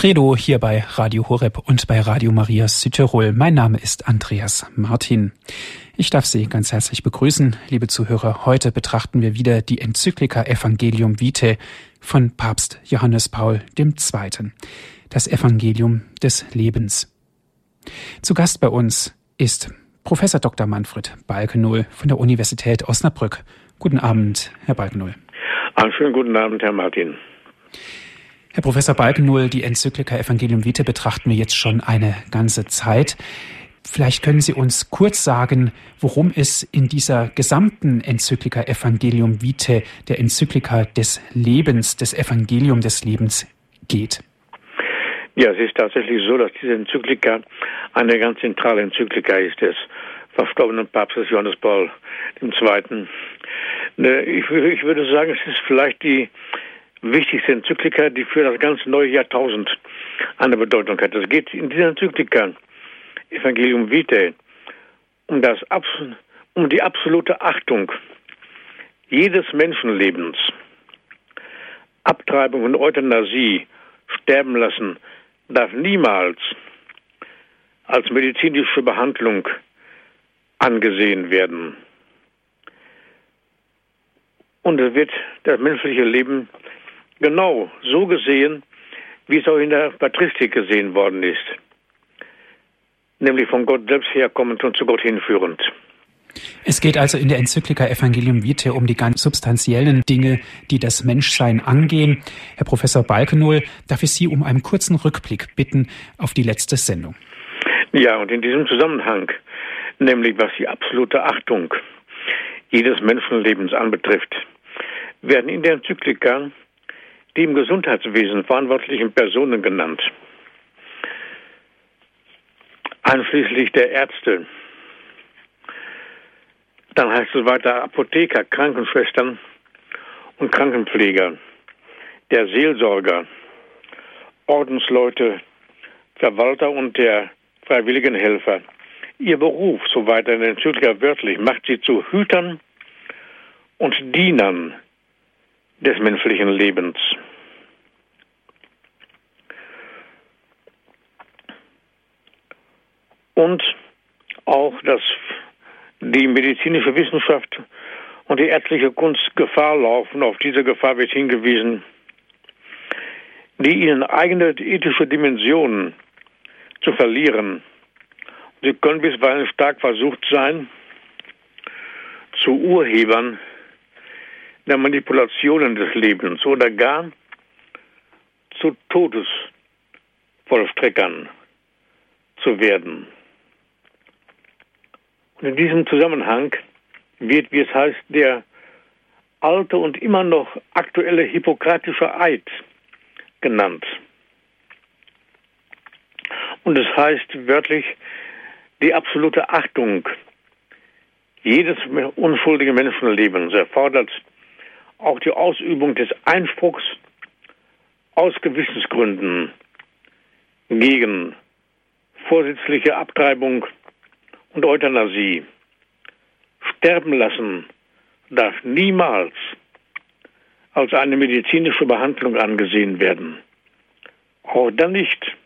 Credo hier bei Radio Horeb und bei Radio Maria Südtirol. Mein Name ist Andreas Martin. Ich darf Sie ganz herzlich begrüßen, liebe Zuhörer. Heute betrachten wir wieder die Enzyklika Evangelium Vitae von Papst Johannes Paul II. Das Evangelium des Lebens. Zu Gast bei uns ist Professor Dr. Manfred Balkenohl von der Universität Osnabrück. Guten Abend, Herr Balkenohl. Einen schönen guten Abend, Herr Martin. Herr Professor Balkennull, die Enzyklika Evangelium Vitae betrachten wir jetzt schon eine ganze Zeit. Vielleicht können Sie uns kurz sagen, worum es in dieser gesamten Enzyklika Evangelium Vitae, der Enzyklika des Lebens, des Evangelium des Lebens geht. Ja, es ist tatsächlich so, dass diese Enzyklika eine ganz zentrale Enzyklika ist des verstorbenen Papstes Johannes Paul II. Ne, ich würde sagen, es ist vielleicht die wichtigste Enzyklika, die für das ganze neue Jahrtausend eine Bedeutung hat. Es geht in dieser Enzyklika, Evangelium Vitae, um, das, um die absolute Achtung jedes Menschenlebens. Abtreibung und Euthanasie, sterben lassen, darf niemals als medizinische Behandlung angesehen werden. Und es wird das menschliche Leben genau so gesehen, wie es auch in der Patristik gesehen worden ist, nämlich von Gott selbst herkommend und zu Gott hinführend. Es geht also in der Enzyklika Evangelium Vitae um die ganz substanziellen Dinge, die das Menschsein angehen. Herr Professor Balkenohl, darf ich Sie um einen kurzen Rückblick bitten auf die letzte Sendung? Ja, und in diesem Zusammenhang, nämlich was die absolute Achtung jedes Menschenlebens anbetrifft, werden in der Enzyklika die im Gesundheitswesen verantwortlichen Personen genannt, einschließlich der Ärzte. Dann heißt es weiter Apotheker, Krankenschwestern und Krankenpfleger, der Seelsorger, Ordensleute, Verwalter und der freiwilligen Helfer. Ihr Beruf, so weiter in den Enzyklika wörtlich, macht sie zu Hütern und Dienern des menschlichen Lebens. Und auch, dass die medizinische Wissenschaft und die ärztliche Kunst Gefahr laufen, auf diese Gefahr wird hingewiesen, die ihnen eigene ethische Dimensionen zu verlieren. Sie können bisweilen stark versucht sein, zu Urhebern der Manipulationen des Lebens oder gar zu Todesvollstreckern zu werden. Und in diesem Zusammenhang wird, wie es heißt, der alte und immer noch aktuelle hippokratische Eid genannt. Und es heißt wörtlich die absolute Achtung jedes unschuldigen Menschenlebens erfordert auch die Ausübung des Einspruchs aus Gewissensgründen gegen vorsätzliche Abtreibung und Euthanasie. Sterben lassen darf niemals als eine medizinische Behandlung angesehen werden. Auch dann nicht,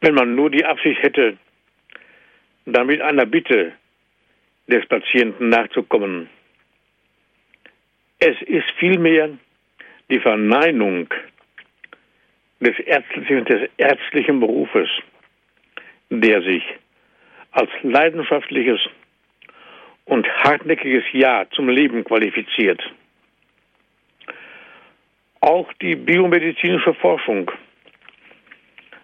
wenn man nur die Absicht hätte, damit einer Bitte des Patienten nachzukommen. Es ist vielmehr die Verneinung des ärztlichen, des ärztlichen Berufes, der sich als leidenschaftliches und hartnäckiges Ja zum Leben qualifiziert. Auch die biomedizinische Forschung,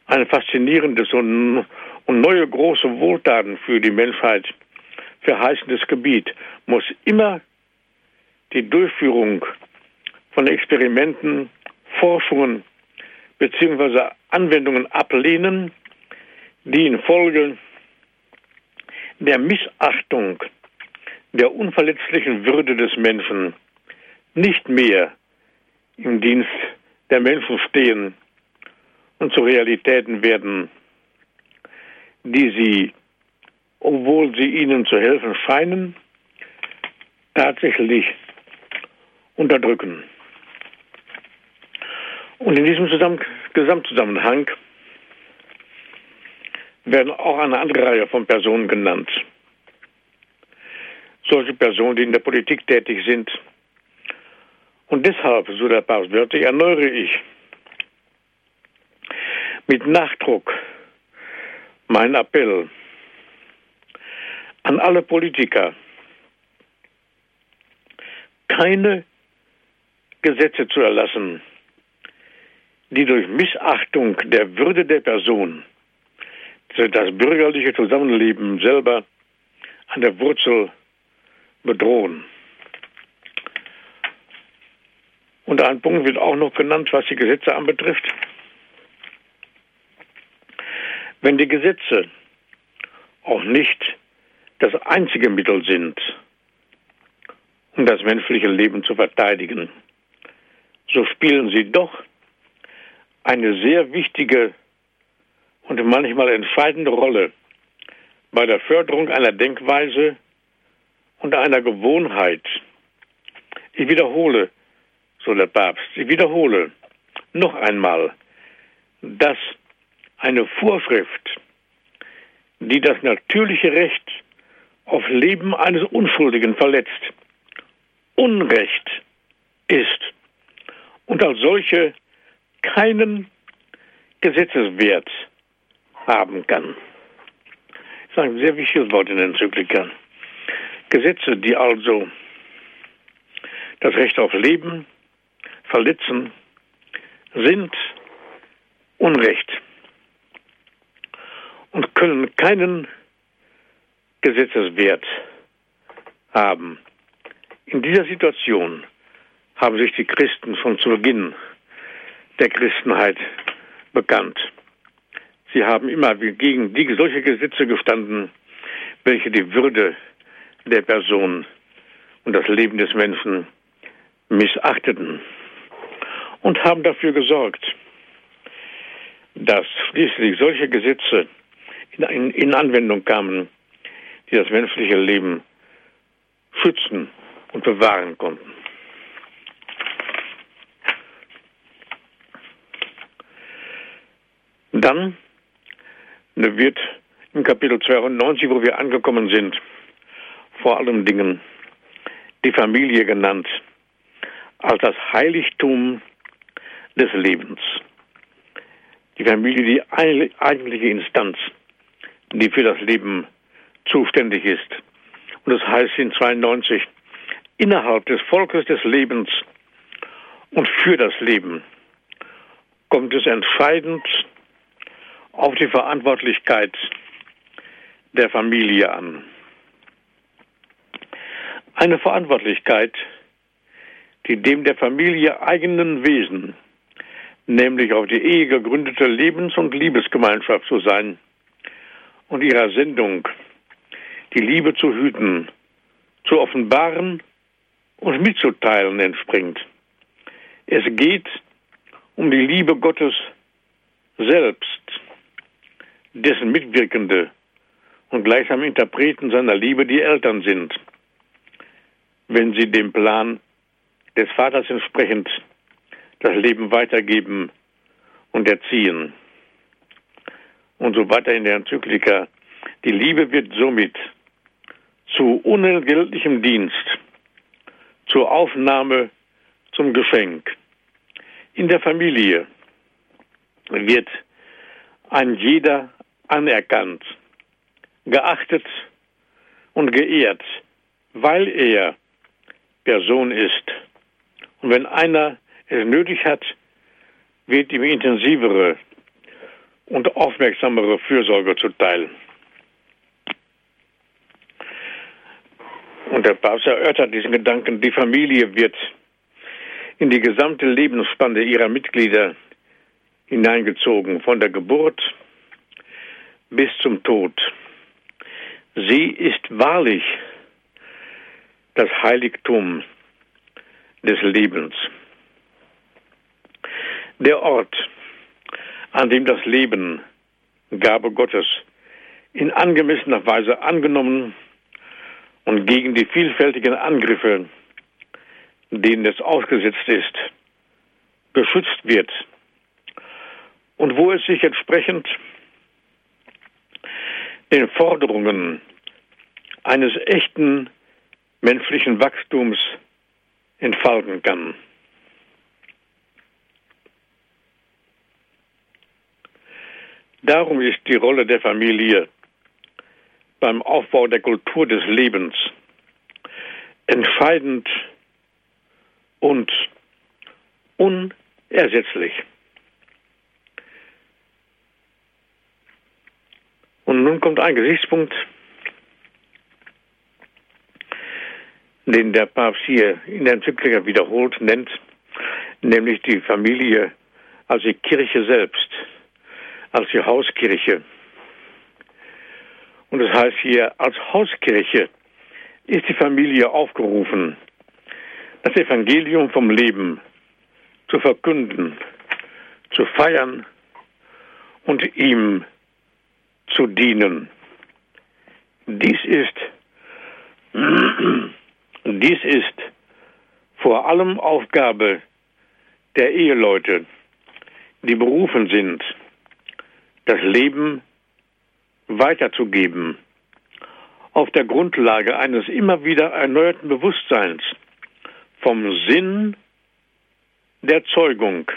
ein faszinierendes und, und neue große Wohltaten für die Menschheit verheißendes Gebiet, muss immer die Durchführung von Experimenten, Forschungen bzw. Anwendungen ablehnen, die infolge der Missachtung der unverletzlichen Würde des Menschen nicht mehr im Dienst der Menschen stehen und zu Realitäten werden, die sie, obwohl sie ihnen zu helfen scheinen, tatsächlich unterdrücken. Und in diesem Zusammen Gesamtzusammenhang werden auch eine andere Reihe von Personen genannt. Solche Personen, die in der Politik tätig sind. Und deshalb, so der Papst wörtlich, erneuere ich mit Nachdruck mein Appell an alle Politiker, keine Gesetze zu erlassen, die durch Missachtung der Würde der Person das bürgerliche Zusammenleben selber an der Wurzel bedrohen. Und ein Punkt wird auch noch genannt, was die Gesetze anbetrifft. Wenn die Gesetze auch nicht das einzige Mittel sind, um das menschliche Leben zu verteidigen, so spielen sie doch eine sehr wichtige und manchmal entscheidende Rolle bei der Förderung einer Denkweise und einer Gewohnheit. Ich wiederhole, so der Papst, ich wiederhole noch einmal, dass eine Vorschrift, die das natürliche Recht auf Leben eines Unschuldigen verletzt, Unrecht ist und als solche keinen Gesetzeswert haben kann. Das ist ein sehr wichtiges Wort in den Enzyklikern. Gesetze, die also das Recht auf Leben verletzen, sind Unrecht und können keinen Gesetzeswert haben. In dieser Situation haben sich die Christen schon zu Beginn der Christenheit bekannt. Sie haben immer gegen die, solche Gesetze gestanden, welche die Würde der Person und das Leben des Menschen missachteten und haben dafür gesorgt, dass schließlich solche Gesetze in, in Anwendung kamen, die das menschliche Leben schützen und bewahren konnten. Dann wird im Kapitel 92, wo wir angekommen sind, vor allen Dingen die Familie genannt als das Heiligtum des Lebens. Die Familie, die eigentliche Instanz, die für das Leben zuständig ist. Und das heißt in 92, innerhalb des Volkes des Lebens und für das Leben kommt es entscheidend auf die Verantwortlichkeit der Familie an. Eine Verantwortlichkeit, die dem der Familie eigenen Wesen, nämlich auf die Ehe gegründete Lebens- und Liebesgemeinschaft zu sein und ihrer Sendung, die Liebe zu hüten, zu offenbaren und mitzuteilen entspringt. Es geht um die Liebe Gottes selbst dessen Mitwirkende und gleichsam Interpreten seiner Liebe die Eltern sind, wenn sie dem Plan des Vaters entsprechend das Leben weitergeben und erziehen. Und so weiter in der Enzyklika. Die Liebe wird somit zu unentgeltlichem Dienst, zur Aufnahme zum Geschenk. In der Familie wird ein jeder anerkannt, geachtet und geehrt, weil er Person ist. Und wenn einer es nötig hat, wird ihm intensivere und aufmerksamere Fürsorge zuteil. Und der Papst erörtert diesen Gedanken, die Familie wird in die gesamte Lebensspanne ihrer Mitglieder hineingezogen, von der Geburt bis zum Tod. Sie ist wahrlich das Heiligtum des Lebens. Der Ort, an dem das Leben, Gabe Gottes, in angemessener Weise angenommen und gegen die vielfältigen Angriffe, denen es ausgesetzt ist, geschützt wird und wo es sich entsprechend den Forderungen eines echten menschlichen Wachstums entfalten kann. Darum ist die Rolle der Familie beim Aufbau der Kultur des Lebens entscheidend und unersetzlich. Und nun kommt ein Gesichtspunkt, den der Papst hier in der Enzyklika wiederholt nennt, nämlich die Familie als die Kirche selbst, als die Hauskirche. Und das heißt hier, als Hauskirche ist die Familie aufgerufen, das Evangelium vom Leben zu verkünden, zu feiern und ihm zu dienen. Dies ist dies ist vor allem Aufgabe der Eheleute, die berufen sind, das Leben weiterzugeben, auf der Grundlage eines immer wieder erneuerten Bewusstseins vom Sinn der Zeugung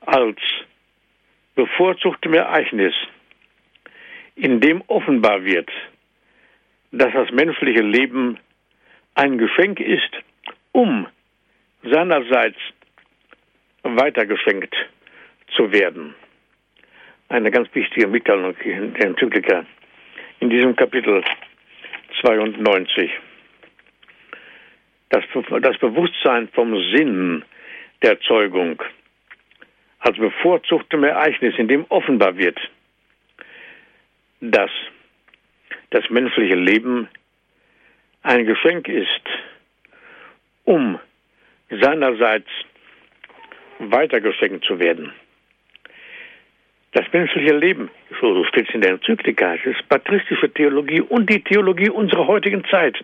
als bevorzugtem Ereignis, in dem offenbar wird, dass das menschliche Leben ein Geschenk ist, um seinerseits weitergeschenkt zu werden. Eine ganz wichtige Mitteilung der Enzyklika in diesem Kapitel 92. Das, das Bewusstsein vom Sinn der Zeugung als bevorzugtem Ereignis, in dem offenbar wird, dass das menschliche Leben ein Geschenk ist, um seinerseits weitergeschenkt zu werden. Das menschliche Leben, so steht es in der Enzyklika, ist patristische Theologie und die Theologie unserer heutigen Zeit,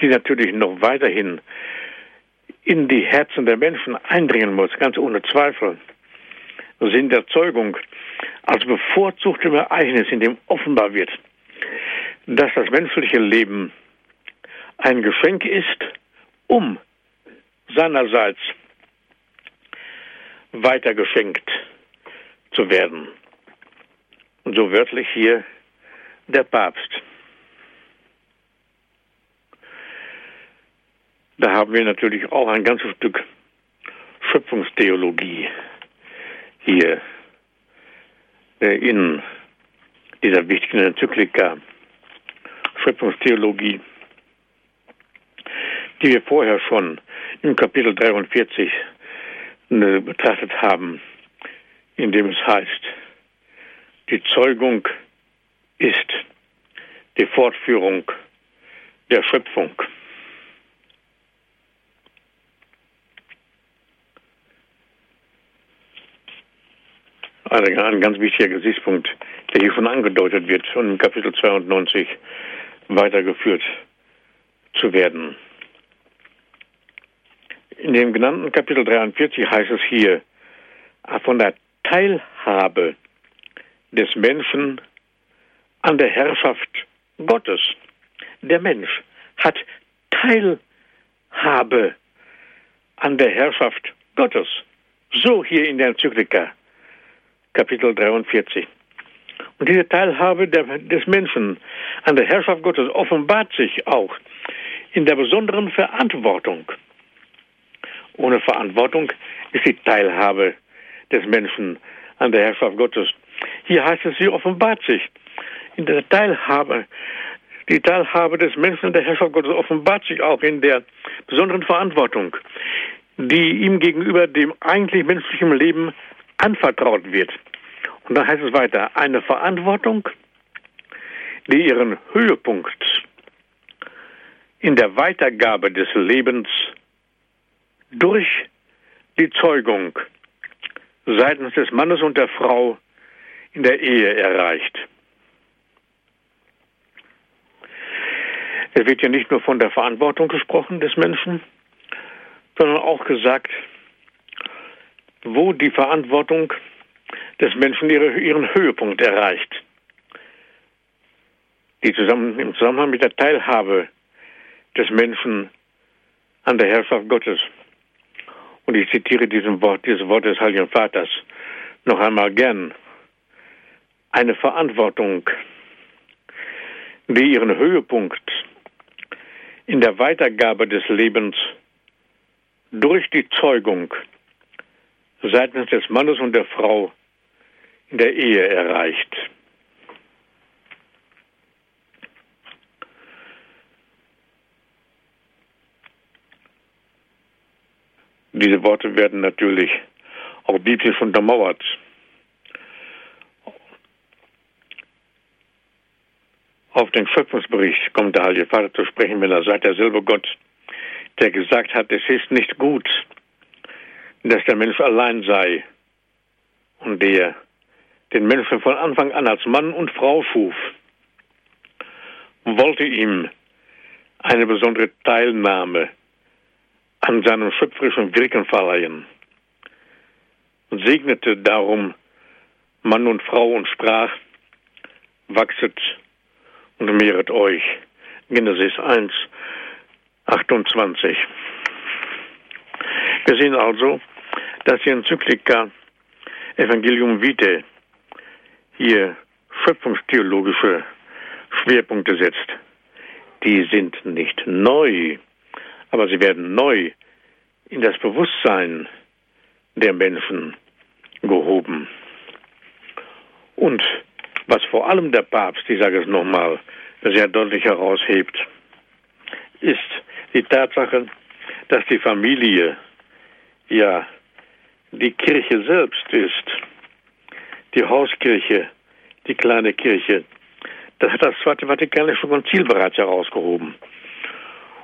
die natürlich noch weiterhin in die Herzen der Menschen eindringen muss, ganz ohne Zweifel. Sinn der Zeugung als bevorzugtem Ereignis, in dem offenbar wird, dass das menschliche Leben ein Geschenk ist, um seinerseits weitergeschenkt zu werden. Und so wörtlich hier der Papst. Da haben wir natürlich auch ein ganzes Stück Schöpfungstheologie hier äh, in dieser wichtigen Enzyklika. Schöpfungstheologie die wir vorher schon im Kapitel 43 äh, betrachtet haben, in dem es heißt, die Zeugung ist die Fortführung der Schöpfung. Ein ganz wichtiger Gesichtspunkt, der hier schon angedeutet wird und im Kapitel 92 weitergeführt zu werden. In dem genannten Kapitel 43 heißt es hier, von der Teilhabe des Menschen an der Herrschaft Gottes. Der Mensch hat Teilhabe an der Herrschaft Gottes. So hier in der Enzyklika, Kapitel 43. Und diese Teilhabe der, des Menschen an der Herrschaft Gottes offenbart sich auch in der besonderen Verantwortung ohne Verantwortung ist die Teilhabe des Menschen an der Herrschaft Gottes. Hier heißt es, sie offenbart sich. In der Teilhabe, die Teilhabe des Menschen an der Herrschaft Gottes offenbart sich auch in der besonderen Verantwortung, die ihm gegenüber dem eigentlich menschlichen Leben anvertraut wird. Und dann heißt es weiter, eine Verantwortung, die ihren Höhepunkt in der Weitergabe des Lebens durch die Zeugung seitens des Mannes und der Frau in der Ehe erreicht. Es wird ja nicht nur von der Verantwortung gesprochen des Menschen, sondern auch gesagt, wo die Verantwortung des Menschen ihre, ihren Höhepunkt erreicht. Die zusammen, im Zusammenhang mit der Teilhabe des Menschen an der Herrschaft Gottes. Und ich zitiere diesen Wort, dieses Wort des Heiligen Vaters noch einmal gern. Eine Verantwortung, die ihren Höhepunkt in der Weitergabe des Lebens durch die Zeugung seitens des Mannes und der Frau in der Ehe erreicht. Diese Worte werden natürlich auch biblisch untermauert. Auf den Schöpfungsbericht kommt der Heilige Vater zu sprechen, wenn er sagt, derselbe Gott, der gesagt hat, es ist nicht gut, dass der Mensch allein sei und der den Menschen von Anfang an als Mann und Frau schuf, wollte ihm eine besondere Teilnahme an seinem schöpferischen Wirken verleihen und segnete darum Mann und Frau und sprach, wachset und mehret euch. Genesis 1, 28. Wir sehen also, dass die Enzyklika Evangelium Vitae hier schöpfungstheologische Schwerpunkte setzt. Die sind nicht neu, aber sie werden neu in das Bewusstsein der Menschen gehoben. Und was vor allem der Papst, ich sage es nochmal, sehr deutlich heraushebt, ist die Tatsache, dass die Familie ja die Kirche selbst ist, die Hauskirche, die kleine Kirche. Das hat das Zweite Vatikanische Konzil bereits herausgehoben.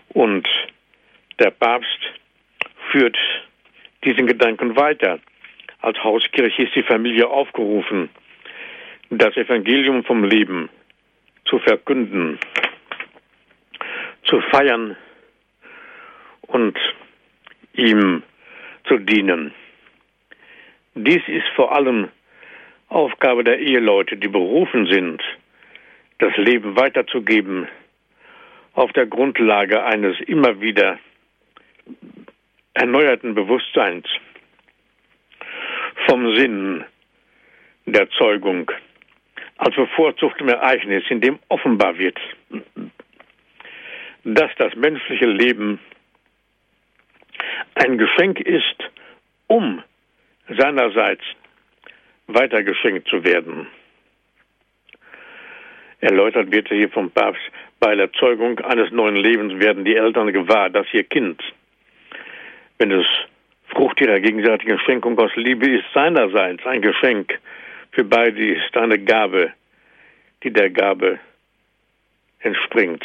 Und der Papst führt diesen Gedanken weiter. Als Hauskirche ist die Familie aufgerufen, das Evangelium vom Leben zu verkünden, zu feiern und ihm zu dienen. Dies ist vor allem Aufgabe der Eheleute, die berufen sind, das Leben weiterzugeben auf der Grundlage eines immer wieder erneuerten Bewusstseins vom Sinn der Zeugung als bevorzugtem Ereignis, in dem offenbar wird, dass das menschliche Leben ein Geschenk ist, um seinerseits weitergeschenkt zu werden. Erläutert wird hier vom Papst, bei der Zeugung eines neuen Lebens werden die Eltern gewahr, dass ihr Kind wenn es Frucht ihrer gegenseitigen Schenkung aus Liebe ist, seinerseits ein Geschenk für beide ist, eine Gabe, die der Gabe entspringt.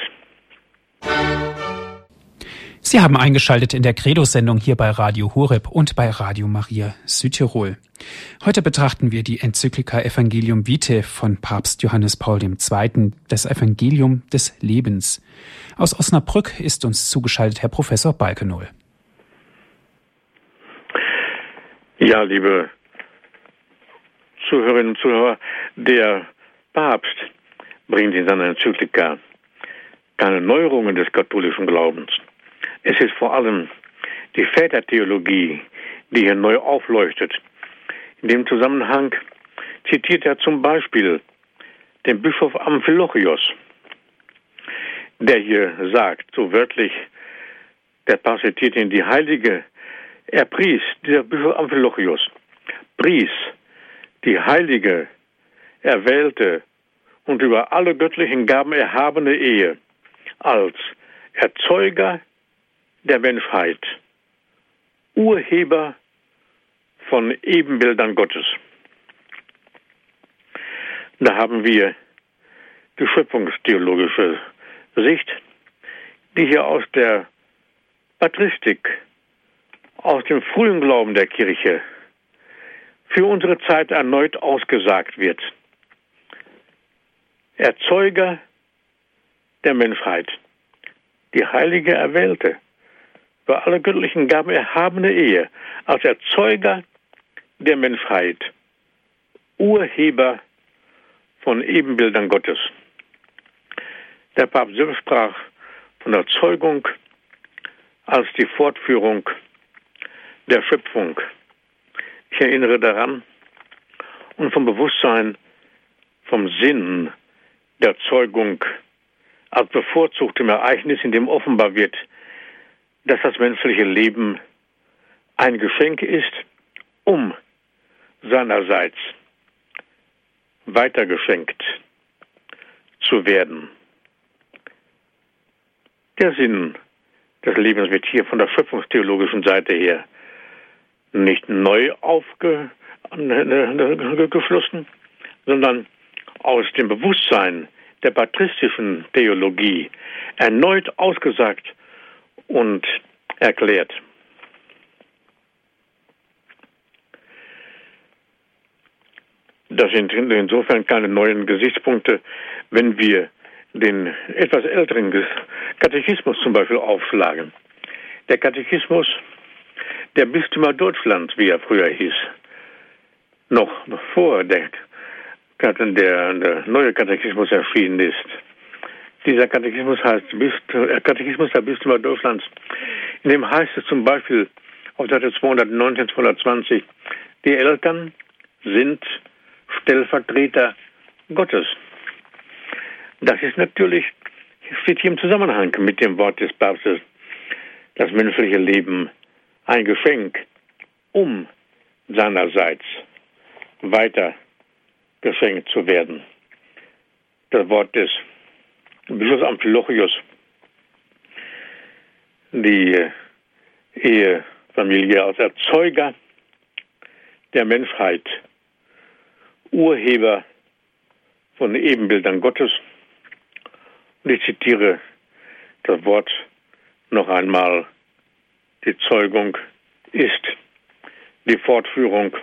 Sie haben eingeschaltet in der Credo-Sendung hier bei Radio Horeb und bei Radio Maria Südtirol. Heute betrachten wir die Enzyklika Evangelium Vitae von Papst Johannes Paul II., das Evangelium des Lebens. Aus Osnabrück ist uns zugeschaltet Herr Professor Balkenohl. Ja, liebe Zuhörerinnen und Zuhörer, der Papst bringt in seiner Enzyklika keine Neuerungen des katholischen Glaubens. Es ist vor allem die Vätertheologie, die hier neu aufleuchtet. In dem Zusammenhang zitiert er zum Beispiel den Bischof Amphilochios, der hier sagt, so wörtlich, der Papst zitiert ihn, die heilige er pries, dieser Bischof Amphilochius, pries die heilige, erwählte und über alle göttlichen Gaben erhabene Ehe als Erzeuger der Menschheit, Urheber von Ebenbildern Gottes. Da haben wir die schöpfungstheologische Sicht, die hier aus der Patristik aus dem frühen Glauben der Kirche für unsere Zeit erneut ausgesagt wird. Erzeuger der Menschheit, die heilige Erwählte, über alle göttlichen Gaben erhabene Ehe, als Erzeuger der Menschheit, Urheber von Ebenbildern Gottes. Der Papst selbst sprach von der Zeugung als die Fortführung der Schöpfung. Ich erinnere daran und vom Bewusstsein, vom Sinn der Zeugung als bevorzugtem Ereignis, in dem offenbar wird, dass das menschliche Leben ein Geschenk ist, um seinerseits weitergeschenkt zu werden. Der Sinn des Lebens wird hier von der schöpfungstheologischen Seite her nicht neu aufgeflossen, sondern aus dem Bewusstsein der patristischen Theologie erneut ausgesagt und erklärt. Das sind insofern keine neuen Gesichtspunkte, wenn wir den etwas älteren Katechismus zum Beispiel aufschlagen. Der Katechismus der Bistümer Deutschland, wie er früher hieß, noch bevor der, der, der neue Katechismus erschienen ist. Dieser Katechismus heißt äh, Katechismus der Bistümer Deutschlands. In dem heißt es zum Beispiel auf Seite 219, 220, die Eltern sind Stellvertreter Gottes. Das ist natürlich, steht hier im Zusammenhang mit dem Wort des Papstes, das menschliche Leben ein Geschenk, um seinerseits weiter geschenkt zu werden. Das Wort des Bischofs Amphilochius, die Ehefamilie als Erzeuger der Menschheit, Urheber von Ebenbildern Gottes. Und ich zitiere das Wort noch einmal. Die Zeugung ist die Fortführung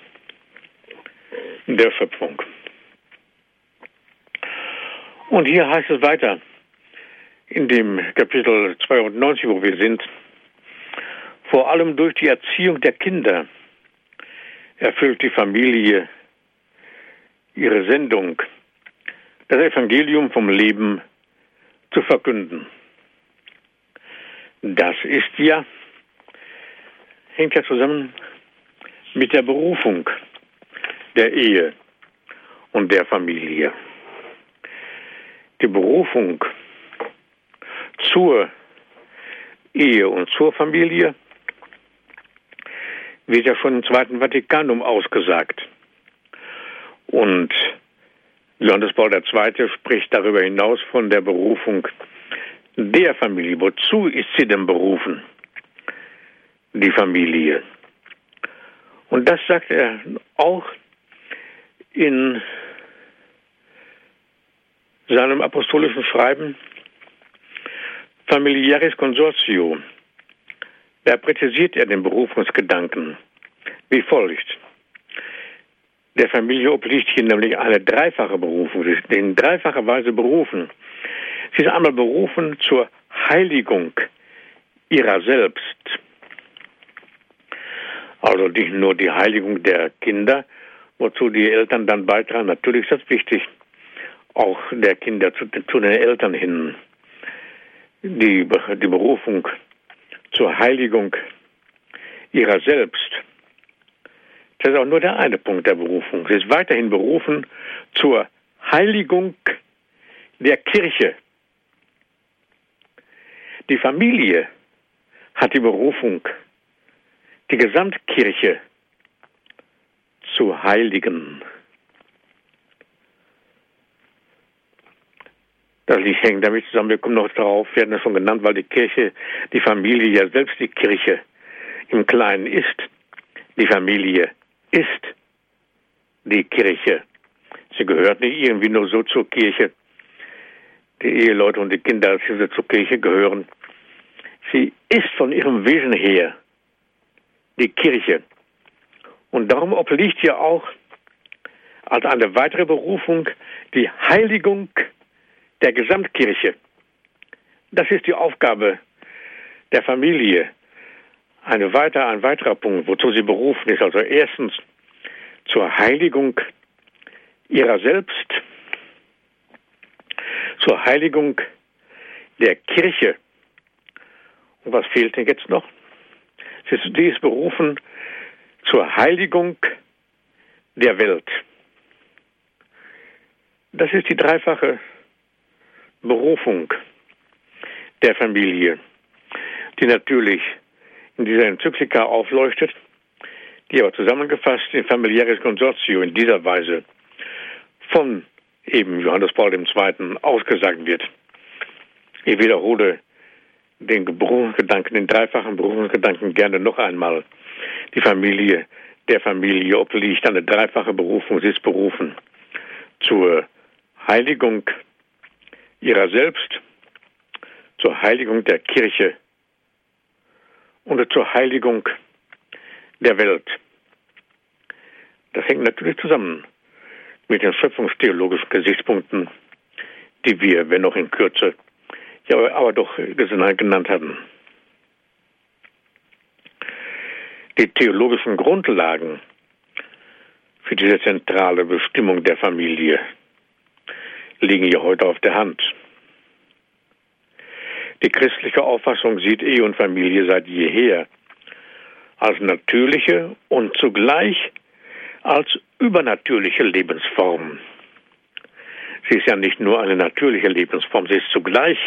der Schöpfung. Und hier heißt es weiter, in dem Kapitel 92, wo wir sind, vor allem durch die Erziehung der Kinder erfüllt die Familie ihre Sendung, das Evangelium vom Leben zu verkünden. Das ist ja, hängt ja zusammen mit der Berufung der Ehe und der Familie. Die Berufung zur Ehe und zur Familie wird ja schon im Zweiten Vatikanum ausgesagt. Und Johannes Paul II. spricht darüber hinaus von der Berufung der Familie. Wozu ist sie denn berufen? Die Familie. Und das sagt er auch in seinem apostolischen Schreiben Familiaris Consortio. Da präzisiert er den Berufungsgedanken wie folgt der Familie obliegt hier nämlich eine dreifache Berufung. In dreifacher Weise berufen. Sie ist einmal berufen zur Heiligung ihrer selbst. Also nicht nur die Heiligung der Kinder, wozu die Eltern dann beitragen. Natürlich ist das wichtig, auch der Kinder zu, zu den Eltern hin. Die, die Berufung zur Heiligung ihrer selbst. Das ist auch nur der eine Punkt der Berufung. Sie ist weiterhin berufen zur Heiligung der Kirche. Die Familie hat die Berufung, die Gesamtkirche zu heiligen. Das hängt damit zusammen, wir kommen noch darauf, wir hatten das schon genannt, weil die Kirche, die Familie ja selbst die Kirche im Kleinen ist. Die Familie ist die Kirche. Sie gehört nicht irgendwie nur so zur Kirche. Die Eheleute und die Kinder, als sie zur Kirche gehören. Sie ist von ihrem Wesen her die Kirche. Und darum obliegt ja auch als eine weitere Berufung die Heiligung der Gesamtkirche. Das ist die Aufgabe der Familie, eine weiter, ein weiterer Punkt, wozu sie berufen ist. Also erstens zur Heiligung ihrer selbst, zur Heiligung der Kirche. Und was fehlt denn jetzt noch? Sie ist berufen zur Heiligung der Welt. Das ist die dreifache Berufung der Familie, die natürlich in dieser Enzyklika aufleuchtet, die aber zusammengefasst in familiäres Konsortio in dieser Weise von eben Johannes Paul II. ausgesagt wird. Ich wiederhole den Berufungsgedanken, den dreifachen Berufungsgedanken gerne noch einmal. Die Familie der Familie obliegt eine dreifache Berufung. Sie ist berufen zur Heiligung ihrer selbst, zur Heiligung der Kirche und zur Heiligung der Welt. Das hängt natürlich zusammen mit den schöpfungstheologischen Gesichtspunkten, die wir, wenn auch in Kürze, ja, aber doch genannt hatten. Die theologischen Grundlagen für diese zentrale Bestimmung der Familie liegen ja heute auf der Hand. Die christliche Auffassung sieht Ehe und Familie seit jeher als natürliche und zugleich als übernatürliche Lebensform. Sie ist ja nicht nur eine natürliche Lebensform, sie ist zugleich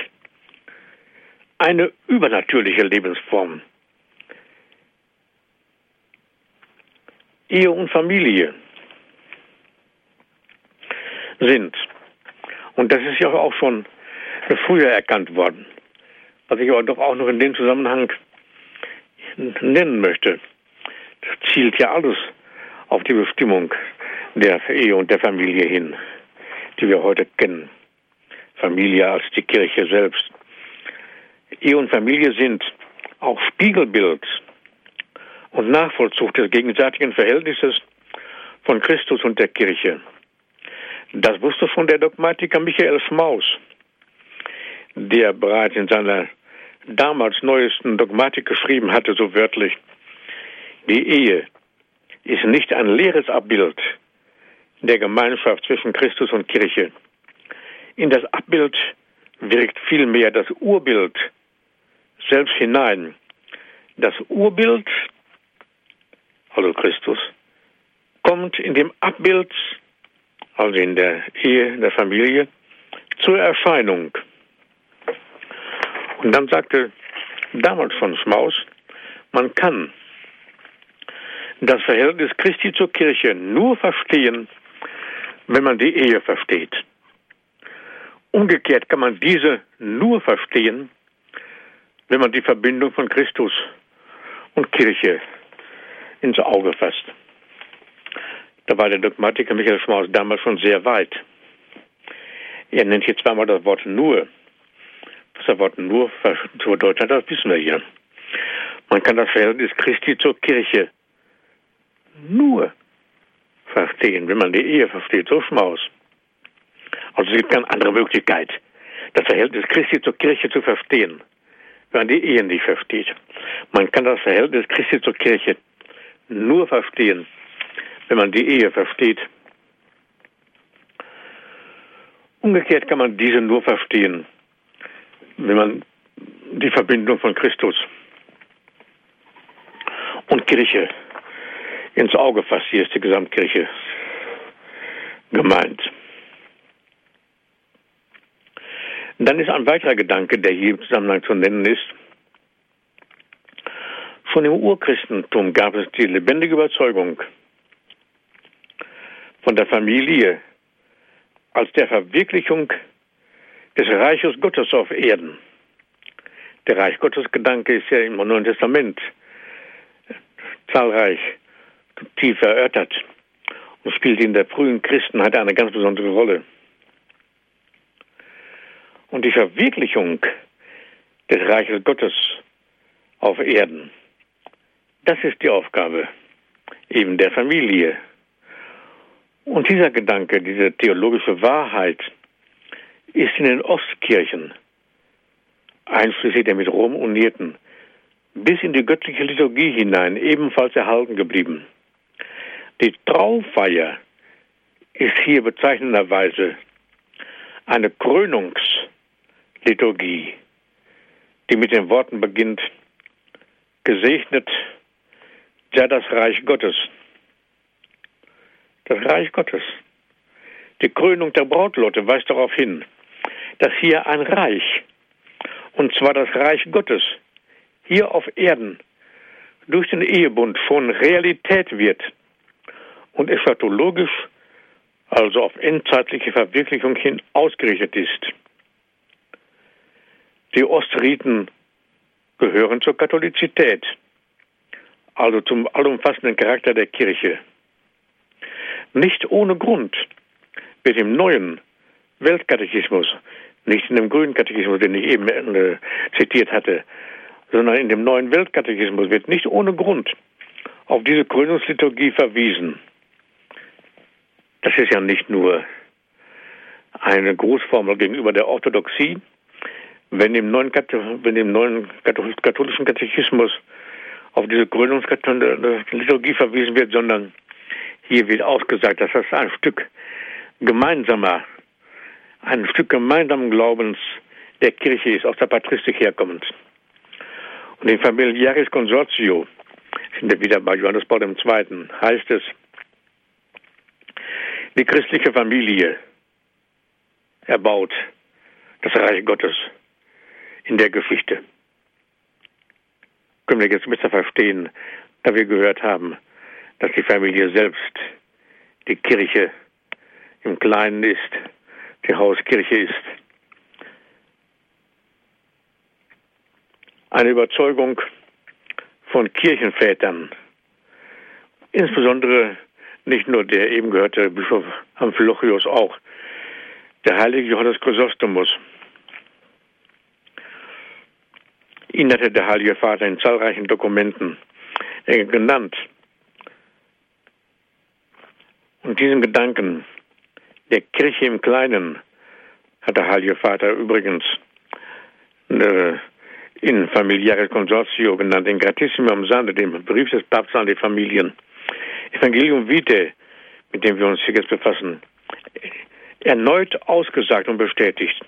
eine übernatürliche Lebensform. Ehe und Familie sind, und das ist ja auch schon früher erkannt worden, was ich aber doch auch noch in dem Zusammenhang nennen möchte, das zielt ja alles auf die Bestimmung der Ehe und der Familie hin, die wir heute kennen. Familie als die Kirche selbst. Ehe und Familie sind auch Spiegelbild und Nachvollzug des gegenseitigen Verhältnisses von Christus und der Kirche. Das wusste schon der Dogmatiker Michael Schmaus, der bereits in seiner damals neuesten Dogmatik geschrieben hatte, so wörtlich, die Ehe ist nicht ein leeres Abbild der Gemeinschaft zwischen Christus und Kirche. In das Abbild wirkt vielmehr das Urbild selbst hinein. Das Urbild, also Christus, kommt in dem Abbild, also in der Ehe, in der Familie, zur Erscheinung. Und dann sagte damals schon Schmaus, man kann das Verhältnis Christi zur Kirche nur verstehen, wenn man die Ehe versteht. Umgekehrt kann man diese nur verstehen, wenn man die Verbindung von Christus und Kirche ins Auge fasst. Da war der Dogmatiker Michael Schmaus damals schon sehr weit. Er nennt hier zweimal das Wort nur. Das Wort nur zu hat, das wissen wir hier. Man kann das Verhältnis Christi zur Kirche nur verstehen, wenn man die Ehe versteht, so schmaus. Also es gibt keine andere Möglichkeit, das Verhältnis Christi zur Kirche zu verstehen, wenn man die Ehe nicht versteht. Man kann das Verhältnis Christi zur Kirche nur verstehen, wenn man die Ehe versteht. Umgekehrt kann man diese nur verstehen, wenn man die Verbindung von Christus und Kirche ins Auge fasst. Hier ist die Gesamtkirche gemeint. dann ist ein weiterer Gedanke, der hier im Zusammenhang zu nennen ist. Schon im Urchristentum gab es die lebendige Überzeugung von der Familie als der Verwirklichung des Reiches Gottes auf Erden. Der Reich Gottes Gedanke ist ja im Neuen Testament zahlreich tief erörtert und spielt in der frühen Christenheit eine ganz besondere Rolle. Und die Verwirklichung des Reiches Gottes auf Erden, das ist die Aufgabe eben der Familie. Und dieser Gedanke, diese theologische Wahrheit, ist in den Ostkirchen, einschließlich der mit Rom unierten, bis in die göttliche Liturgie hinein ebenfalls erhalten geblieben. Die Traufeier ist hier bezeichnenderweise eine Krönungsliturgie, die mit den Worten beginnt, gesegnet sei das Reich Gottes. Das Reich Gottes. Die Krönung der Brautlotte weist darauf hin, dass hier ein Reich, und zwar das Reich Gottes, hier auf Erden durch den Ehebund schon Realität wird und eschatologisch, also auf endzeitliche Verwirklichung hin ausgerichtet ist. Die Ostriten gehören zur Katholizität, also zum allumfassenden Charakter der Kirche. Nicht ohne Grund wird im neuen Weltkatechismus, nicht in dem grünen Katechismus, den ich eben äh, zitiert hatte, sondern in dem neuen Weltkatechismus wird nicht ohne Grund auf diese Krönungsliturgie verwiesen. Das ist ja nicht nur eine Großformel gegenüber der Orthodoxie. Wenn im neuen, wenn im neuen katholischen Katechismus auf diese Krönungsliturgie verwiesen wird, sondern hier wird ausgesagt, dass das ein Stück gemeinsamer, ein Stück gemeinsamen Glaubens der Kirche ist, aus der Patristik herkommend. Und im Familiaris Consortio, sind wir wieder bei Johannes Paul II., heißt es, die christliche Familie erbaut das Reich Gottes in der Geschichte. Können wir jetzt besser verstehen, da wir gehört haben, dass die Familie selbst die Kirche im Kleinen ist, die Hauskirche ist. eine Überzeugung von Kirchenvätern, insbesondere nicht nur der eben gehörte Bischof Amphilochios, auch der heilige Johannes Chrysostomus. Ihn hatte der Heilige Vater in zahlreichen Dokumenten genannt. Und diesen Gedanken der Kirche im Kleinen hat der Heilige Vater übrigens in Familiare Consortio genannt, in Gratissimum Sande, dem Brief des Papstes an die Familien. Evangelium Vitae, mit dem wir uns hier jetzt befassen, erneut ausgesagt und bestätigt.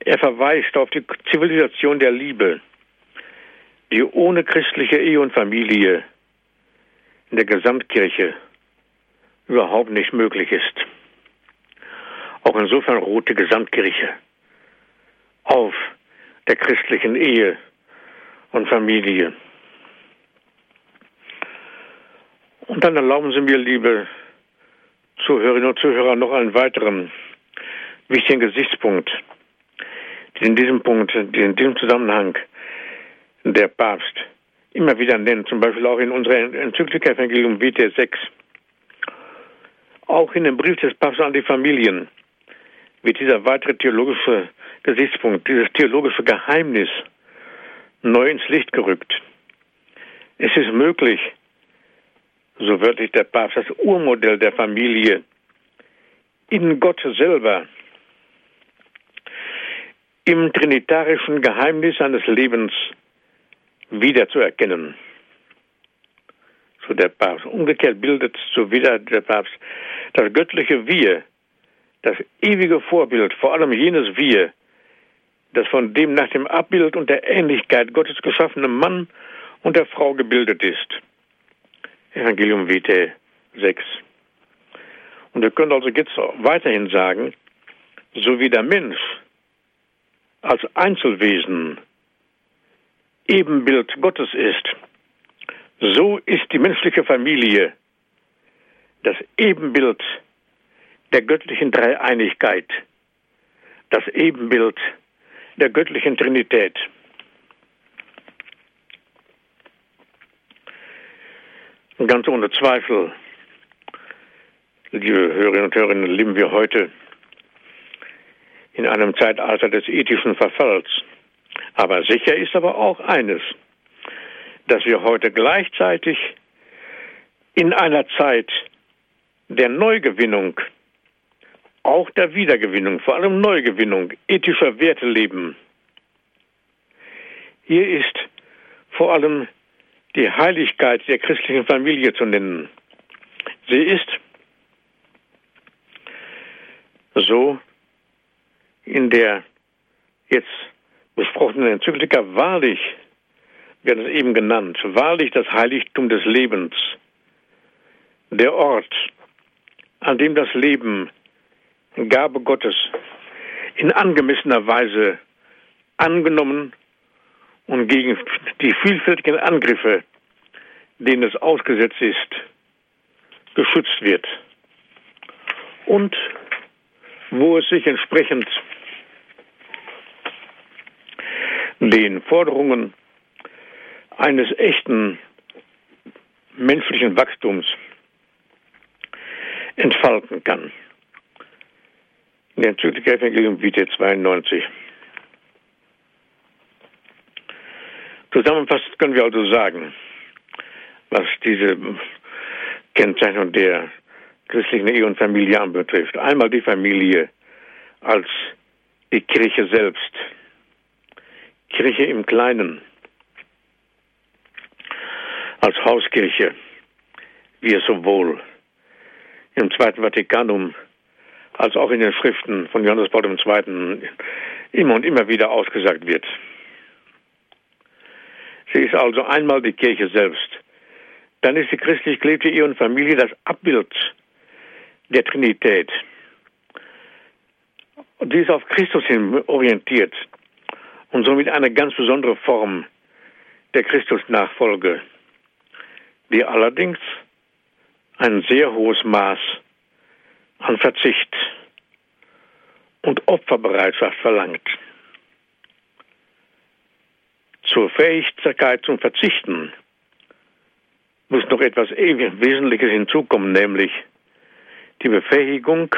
Er verweist auf die Zivilisation der Liebe, die ohne christliche Ehe und Familie in der Gesamtkirche überhaupt nicht möglich ist. Auch insofern ruht die Gesamtkirche auf der christlichen Ehe und Familie. Und dann erlauben Sie mir, liebe Zuhörerinnen und Zuhörer, noch einen weiteren wichtigen Gesichtspunkt, den in diesem Punkt, den in diesem Zusammenhang der Papst immer wieder nennt, zum Beispiel auch in unserer Enzyklika Evangelium Vitae 6. Auch in dem Brief des Papstes an die Familien wird dieser weitere theologische Gesichtspunkt, dieses theologische Geheimnis neu ins Licht gerückt. Es ist möglich, so wörtlich der Papst, das Urmodell der Familie in Gott selber, im trinitarischen Geheimnis seines Lebens wiederzuerkennen. So der Papst. Umgekehrt bildet so wieder der Papst das göttliche Wir, das ewige Vorbild, vor allem jenes Wir, das von dem nach dem Abbild und der Ähnlichkeit Gottes geschaffene Mann und der Frau gebildet ist. Evangelium Vitae 6. Und wir können also jetzt weiterhin sagen, so wie der Mensch als Einzelwesen Ebenbild Gottes ist, so ist die menschliche Familie das Ebenbild der göttlichen Dreieinigkeit, das Ebenbild der göttlichen Trinität. Ganz ohne Zweifel, liebe Hörerinnen und Hörer, leben wir heute in einem Zeitalter des ethischen Verfalls. Aber sicher ist aber auch eines, dass wir heute gleichzeitig in einer Zeit der Neugewinnung auch der Wiedergewinnung, vor allem Neugewinnung ethischer Werte leben. Hier ist vor allem die Heiligkeit der christlichen Familie zu nennen, Sie ist so in der jetzt besprochenen Enzyklika wahrlich, wird es eben genannt, wahrlich das Heiligtum des Lebens, der Ort, an dem das Leben, Gabe Gottes, in angemessener Weise angenommen und gegen die vielfältigen Angriffe, denen es ausgesetzt ist, geschützt wird. Und wo es sich entsprechend den Forderungen eines echten menschlichen Wachstums entfalten kann. In der Evangelium Vitae 92. Zusammenfassend können wir also sagen, was diese Kennzeichnung der christlichen Ehe und Familie anbetrifft. Einmal die Familie als die Kirche selbst. Kirche im Kleinen. Als Hauskirche, wie es sowohl im Zweiten Vatikanum als auch in den Schriften von Johannes Paul II. immer und immer wieder ausgesagt wird. Sie ist also einmal die Kirche selbst. Dann ist die christlich gelebte Ehe und Familie das Abbild der Trinität. Und sie ist auf Christus hin orientiert und somit eine ganz besondere Form der Christusnachfolge, die allerdings ein sehr hohes Maß an Verzicht und Opferbereitschaft verlangt. Zur Fähigkeit zum Verzichten muss noch etwas Wesentliches hinzukommen, nämlich die Befähigung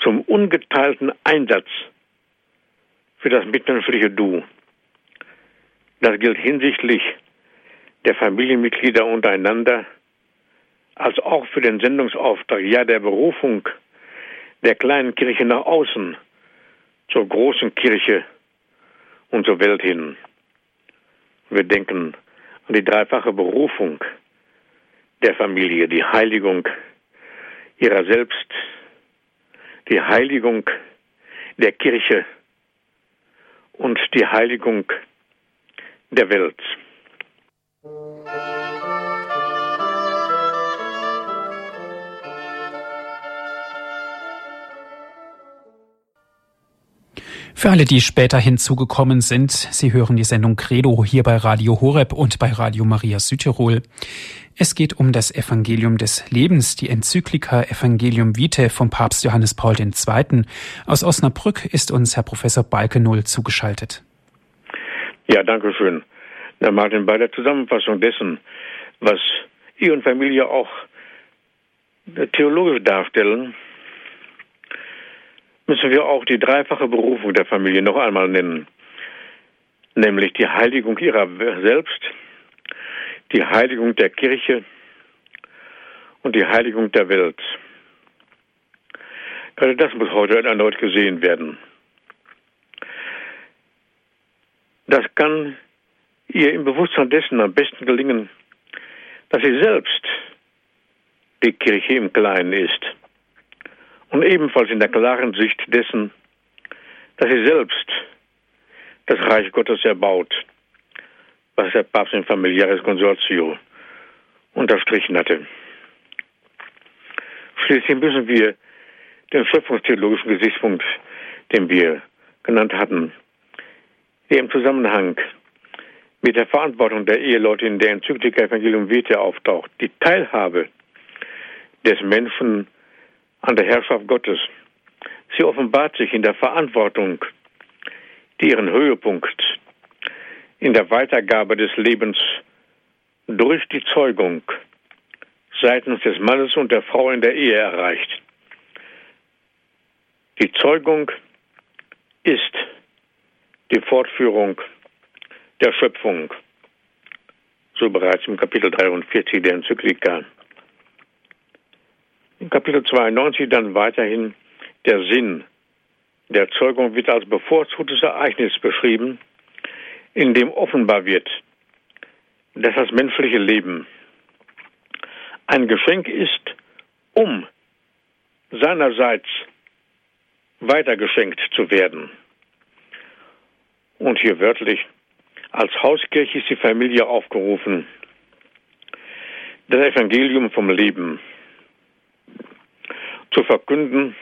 zum ungeteilten Einsatz für das mitmenschliche Du. Das gilt hinsichtlich der Familienmitglieder untereinander, als auch für den Sendungsauftrag, ja der Berufung der kleinen Kirche nach außen zur großen Kirche und zur Welt hin. Wir denken an die dreifache Berufung der Familie, die Heiligung ihrer selbst, die Heiligung der Kirche und die Heiligung der Welt. Für alle, die später hinzugekommen sind, Sie hören die Sendung Credo hier bei Radio Horeb und bei Radio Maria Südtirol. Es geht um das Evangelium des Lebens, die Enzyklika Evangelium Vitae vom Papst Johannes Paul II. Aus Osnabrück ist uns Herr Professor Balke-Null zugeschaltet. Ja, danke schön. Herr Martin, bei der Zusammenfassung dessen, was Ehe und Familie auch theologisch darstellen, müssen wir auch die dreifache Berufung der Familie noch einmal nennen, nämlich die Heiligung ihrer selbst, die Heiligung der Kirche und die Heiligung der Welt. Gerade das muss heute erneut gesehen werden. Das kann ihr im Bewusstsein dessen am besten gelingen, dass sie selbst die Kirche im Kleinen ist und ebenfalls in der klaren Sicht dessen, dass sie selbst das Reich Gottes erbaut, was der Papst im Familiares Consortio unterstrichen hatte. Schließlich müssen wir den schöpfungstheologischen Gesichtspunkt, den wir genannt hatten, der im Zusammenhang mit der Verantwortung der Eheleute in der Enzyklika Evangelium Vitae auftaucht, die Teilhabe des Menschen an der Herrschaft Gottes. Sie offenbart sich in der Verantwortung, die ihren Höhepunkt in der Weitergabe des Lebens durch die Zeugung seitens des Mannes und der Frau in der Ehe erreicht. Die Zeugung ist die Fortführung der Schöpfung, so bereits im Kapitel 43 der Enzyklika. In Kapitel 92 dann weiterhin der Sinn der Zeugung wird als bevorzugtes Ereignis beschrieben, in dem offenbar wird, dass das menschliche Leben ein Geschenk ist, um seinerseits weitergeschenkt zu werden. Und hier wörtlich, als Hauskirche ist die Familie aufgerufen, das Evangelium vom Leben zu verkünden,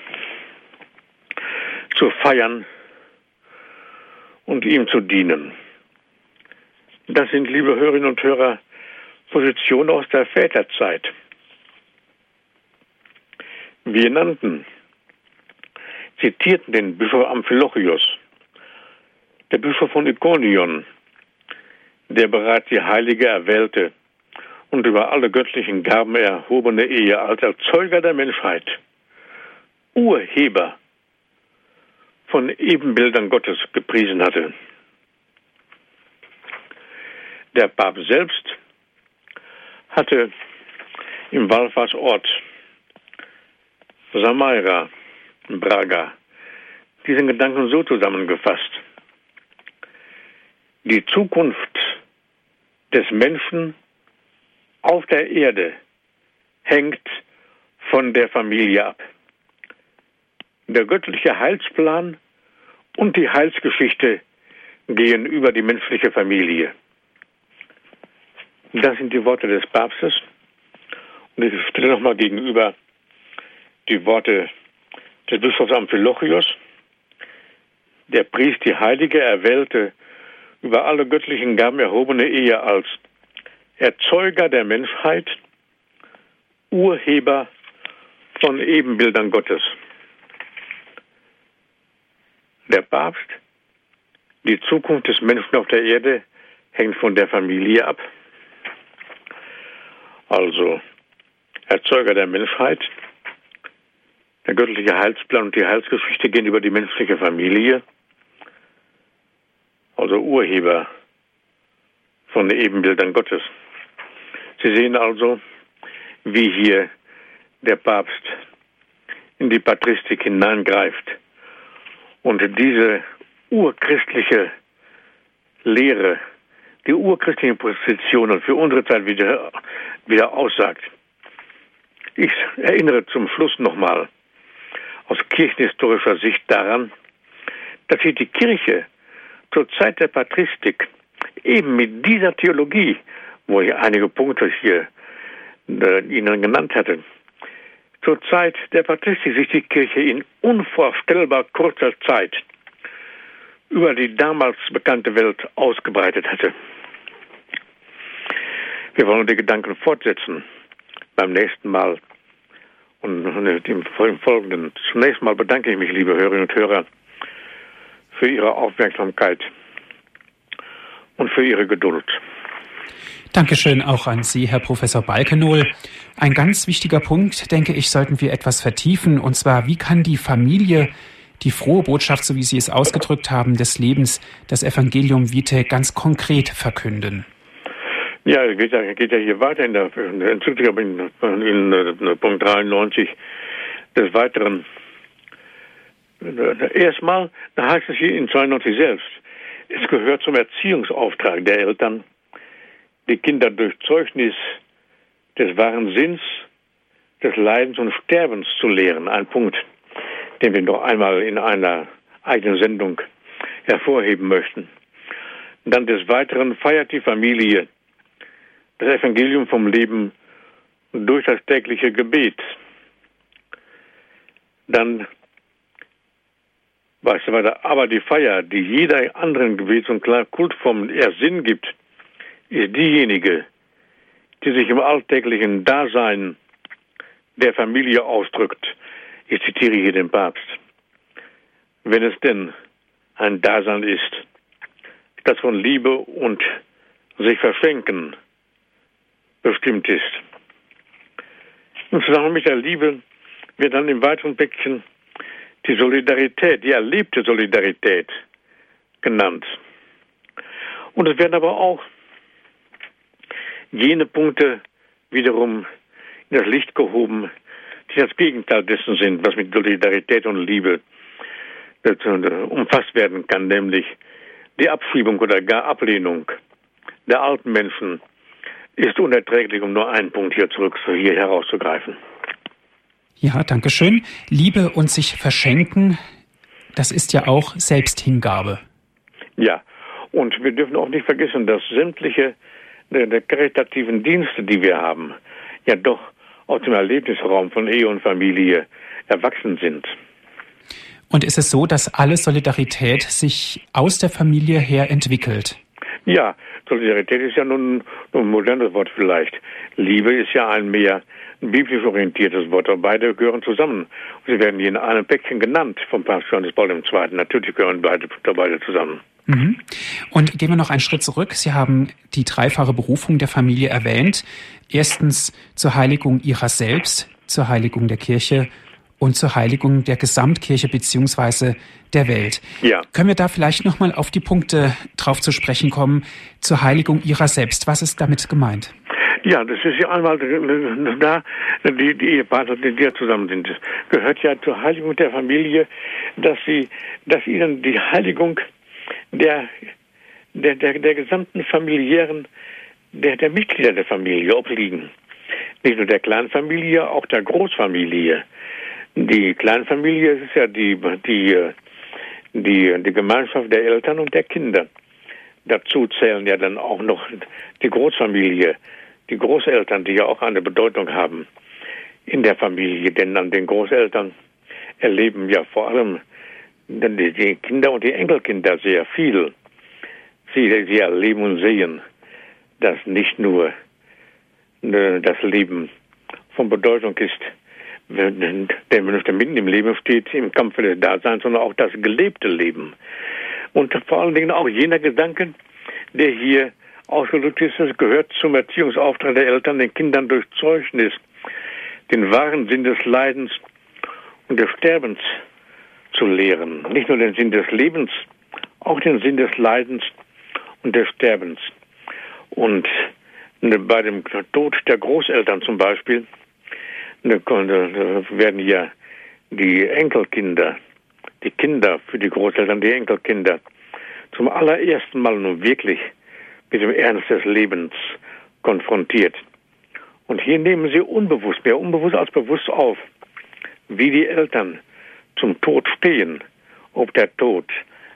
zu feiern und ihm zu dienen. Das sind, liebe Hörerinnen und Hörer, Positionen aus der Väterzeit. Wir nannten, zitierten den Bischof Amphilochius, der Bischof von Ikonion, der bereits die Heilige erwählte und über alle göttlichen Gaben erhobene Ehe als Erzeuger der Menschheit, Urheber von Ebenbildern Gottes gepriesen hatte. Der Papst selbst hatte im Wallfahrtsort Samaira in Braga diesen Gedanken so zusammengefasst. Die Zukunft des Menschen auf der Erde hängt von der Familie ab. Der göttliche Heilsplan und die Heilsgeschichte gehen über die menschliche Familie. Das sind die Worte des Papstes. Und ich stelle nochmal gegenüber die Worte des Bischofs Amphilochius. Der Priest, die Heilige, erwählte über alle göttlichen Gaben erhobene Ehe als Erzeuger der Menschheit, Urheber von Ebenbildern Gottes. Der Papst, die Zukunft des Menschen auf der Erde hängt von der Familie ab. Also Erzeuger der Menschheit, der göttliche Heilsplan und die Heilsgeschichte gehen über die menschliche Familie, also Urheber von Ebenbildern Gottes. Sie sehen also, wie hier der Papst in die Patristik hineingreift und diese urchristliche Lehre, die urchristlichen Positionen für unsere Zeit wieder, wieder aussagt. Ich erinnere zum Schluss nochmal aus kirchenhistorischer Sicht daran, dass sich die Kirche zur Zeit der Patristik eben mit dieser Theologie, wo ich einige Punkte hier äh, Ihnen genannt hatte, zur Zeit der Patristik sich die Kirche in unvorstellbar kurzer Zeit über die damals bekannte Welt ausgebreitet hatte. Wir wollen die Gedanken fortsetzen beim nächsten Mal und im Folgenden. Zunächst mal bedanke ich mich, liebe Hörerinnen und Hörer, für Ihre Aufmerksamkeit und für Ihre Geduld. Dankeschön auch an Sie, Herr Professor Balkenohl. Ein ganz wichtiger Punkt, denke ich, sollten wir etwas vertiefen, und zwar, wie kann die Familie die frohe Botschaft, so wie Sie es ausgedrückt haben, des Lebens, das Evangelium Vitae ganz konkret verkünden? Ja, geht ja, geht ja hier weiter in der, Enzyklika in, in, in, in Punkt 93 des Weiteren. Erstmal, da heißt es hier in 92 selbst, es gehört zum Erziehungsauftrag der Eltern, die Kinder durch Zeugnis des wahren Sinns, des Leidens und Sterbens zu lehren. Ein Punkt, den wir noch einmal in einer eigenen Sendung hervorheben möchten. Dann des Weiteren feiert die Familie das Evangelium vom Leben durch das tägliche Gebet. Dann weißt du weiter, aber die Feier, die jeder anderen Gebets- und Kultform eher Sinn gibt, diejenige, die sich im alltäglichen Dasein der Familie ausdrückt. Ich zitiere hier den Papst. Wenn es denn ein Dasein ist, das von Liebe und sich verschenken bestimmt ist. Und zusammen mit der Liebe wird dann im weiteren Päckchen die Solidarität, die erlebte Solidarität genannt. Und es werden aber auch jene Punkte wiederum in das Licht gehoben, die das Gegenteil dessen sind, was mit Solidarität und Liebe umfasst werden kann, nämlich die Abschiebung oder gar Ablehnung der alten Menschen ist unerträglich, um nur einen Punkt hier zurück hier herauszugreifen. Ja, danke schön. Liebe und sich verschenken, das ist ja auch Selbsthingabe. Ja, und wir dürfen auch nicht vergessen, dass sämtliche der, der karitativen Dienste, die wir haben, ja doch aus dem Erlebnisraum von Ehe und Familie erwachsen sind. Und ist es so, dass alle Solidarität sich aus der Familie her entwickelt? Ja, Solidarität ist ja nun, nun ein modernes Wort vielleicht. Liebe ist ja ein mehr biblisch orientiertes Wort. Und beide gehören zusammen. Sie werden hier in einem Päckchen genannt vom Papst Johannes Paul II. Natürlich gehören beide, beide zusammen. Mhm. Und gehen wir noch einen Schritt zurück. Sie haben die dreifache Berufung der Familie erwähnt. Erstens zur Heiligung ihrer selbst, zur Heiligung der Kirche und zur Heiligung der Gesamtkirche beziehungsweise der Welt. Ja. Können wir da vielleicht nochmal auf die Punkte drauf zu sprechen kommen, zur Heiligung ihrer selbst? Was ist damit gemeint? Ja, das ist ja einmal da, die, die Ehepartner, die ja zusammen sind. Gehört ja zur Heiligung der Familie, dass sie, dass ihnen die Heiligung der, der, der, der gesamten familiären, der, der Mitglieder der Familie obliegen. Nicht nur der Kleinfamilie, auch der Großfamilie. Die Kleinfamilie ist ja die, die, die, die Gemeinschaft der Eltern und der Kinder. Dazu zählen ja dann auch noch die Großfamilie, die Großeltern, die ja auch eine Bedeutung haben in der Familie, denn an den Großeltern erleben ja vor allem die Kinder und die Enkelkinder sehr viel. Sie, sie erleben und sehen, dass nicht nur ne, das Leben von Bedeutung ist, der mitten im Leben steht, im Kampf für das Dasein, sondern auch das gelebte Leben. Und vor allen Dingen auch jener Gedanke, der hier ausgedrückt ist, es gehört zum Erziehungsauftrag der Eltern, den Kindern durch Zeugnis den wahren Sinn des Leidens und des Sterbens zu lehren. Nicht nur den Sinn des Lebens, auch den Sinn des Leidens und des Sterbens. Und ne, bei dem Tod der Großeltern zum Beispiel ne, werden ja die Enkelkinder, die Kinder für die Großeltern, die Enkelkinder, zum allerersten Mal nun wirklich mit dem Ernst des Lebens konfrontiert. Und hier nehmen sie unbewusst, mehr unbewusst als bewusst auf, wie die Eltern zum Tod stehen, ob der Tod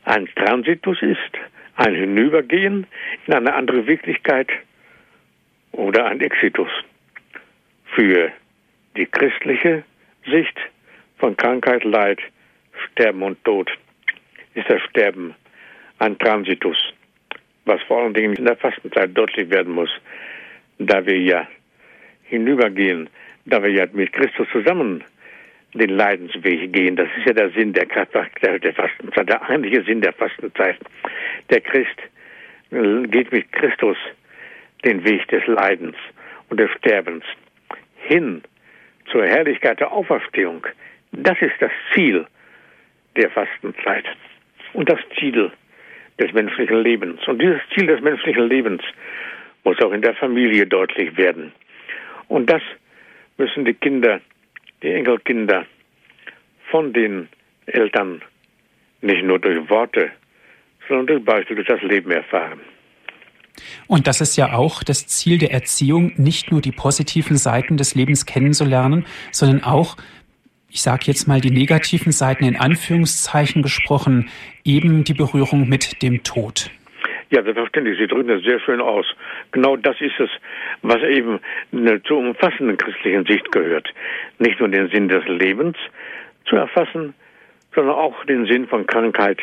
ein Transitus ist, ein Hinübergehen in eine andere Wirklichkeit oder ein Exitus. Für die christliche Sicht von Krankheit, Leid, Sterben und Tod ist das Sterben ein Transitus, was vor allen Dingen in der Fastenzeit deutlich werden muss, da wir ja hinübergehen, da wir ja mit Christus zusammen den Leidensweg gehen. Das ist ja der Sinn der, der, der Fastenzeit, der eigentliche Sinn der Fastenzeit. Der Christ äh, geht mit Christus den Weg des Leidens und des Sterbens hin zur Herrlichkeit der Auferstehung. Das ist das Ziel der Fastenzeit und das Ziel des menschlichen Lebens. Und dieses Ziel des menschlichen Lebens muss auch in der Familie deutlich werden. Und das müssen die Kinder die Enkelkinder von den Eltern nicht nur durch Worte, sondern durch Beispiel durch das Leben erfahren. Und das ist ja auch das Ziel der Erziehung, nicht nur die positiven Seiten des Lebens kennenzulernen, sondern auch, ich sage jetzt mal die negativen Seiten in Anführungszeichen gesprochen, eben die Berührung mit dem Tod. Ja, selbstverständlich. Sie drücken das sehr schön aus. Genau das ist es, was eben zur umfassenden christlichen Sicht gehört. Nicht nur den Sinn des Lebens zu erfassen, sondern auch den Sinn von Krankheit,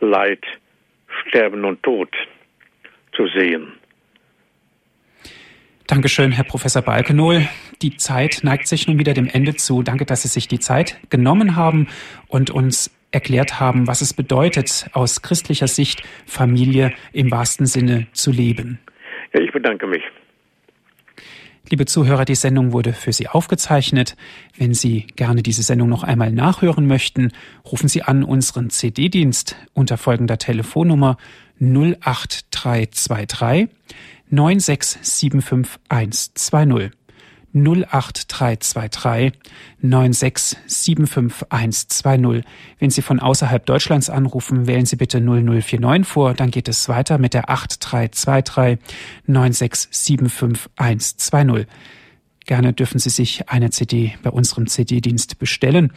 Leid, Sterben und Tod zu sehen. Dankeschön, Herr Professor Balkenohl. Die Zeit neigt sich nun wieder dem Ende zu. Danke, dass Sie sich die Zeit genommen haben und uns erklärt haben, was es bedeutet, aus christlicher Sicht Familie im wahrsten Sinne zu leben. Ja, ich bedanke mich. Liebe Zuhörer, die Sendung wurde für Sie aufgezeichnet. Wenn Sie gerne diese Sendung noch einmal nachhören möchten, rufen Sie an unseren CD-Dienst unter folgender Telefonnummer 08323 9675120. 08323 9675120. Wenn Sie von außerhalb Deutschlands anrufen, wählen Sie bitte 0049 vor, dann geht es weiter mit der 8323 9675120. Gerne dürfen Sie sich eine CD bei unserem CD-Dienst bestellen.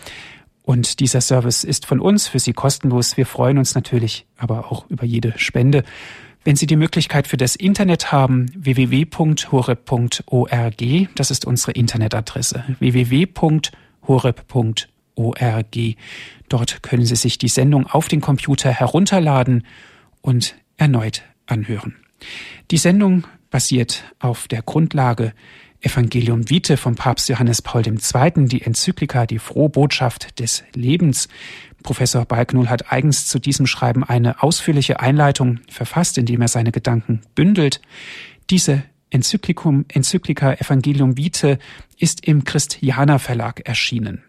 Und dieser Service ist von uns für Sie kostenlos. Wir freuen uns natürlich aber auch über jede Spende. Wenn Sie die Möglichkeit für das Internet haben, www.horeb.org, das ist unsere Internetadresse, www.horeb.org. Dort können Sie sich die Sendung auf den Computer herunterladen und erneut anhören. Die Sendung basiert auf der Grundlage Evangelium Vitae vom Papst Johannes Paul II., die Enzyklika, die frohe Botschaft des Lebens. Professor Balknull hat eigens zu diesem Schreiben eine ausführliche Einleitung verfasst, indem er seine Gedanken bündelt. Diese Enzyklikum, Enzyklika Evangelium Vitae ist im Christianer Verlag erschienen.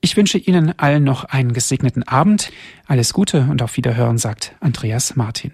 Ich wünsche Ihnen allen noch einen gesegneten Abend. Alles Gute und auf Wiederhören, sagt Andreas Martin.